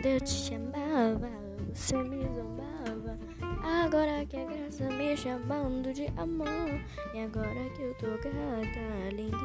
Quando eu te chamava, você me zombava. Agora que a graça me chamando de amor. E agora que eu tô gata, linda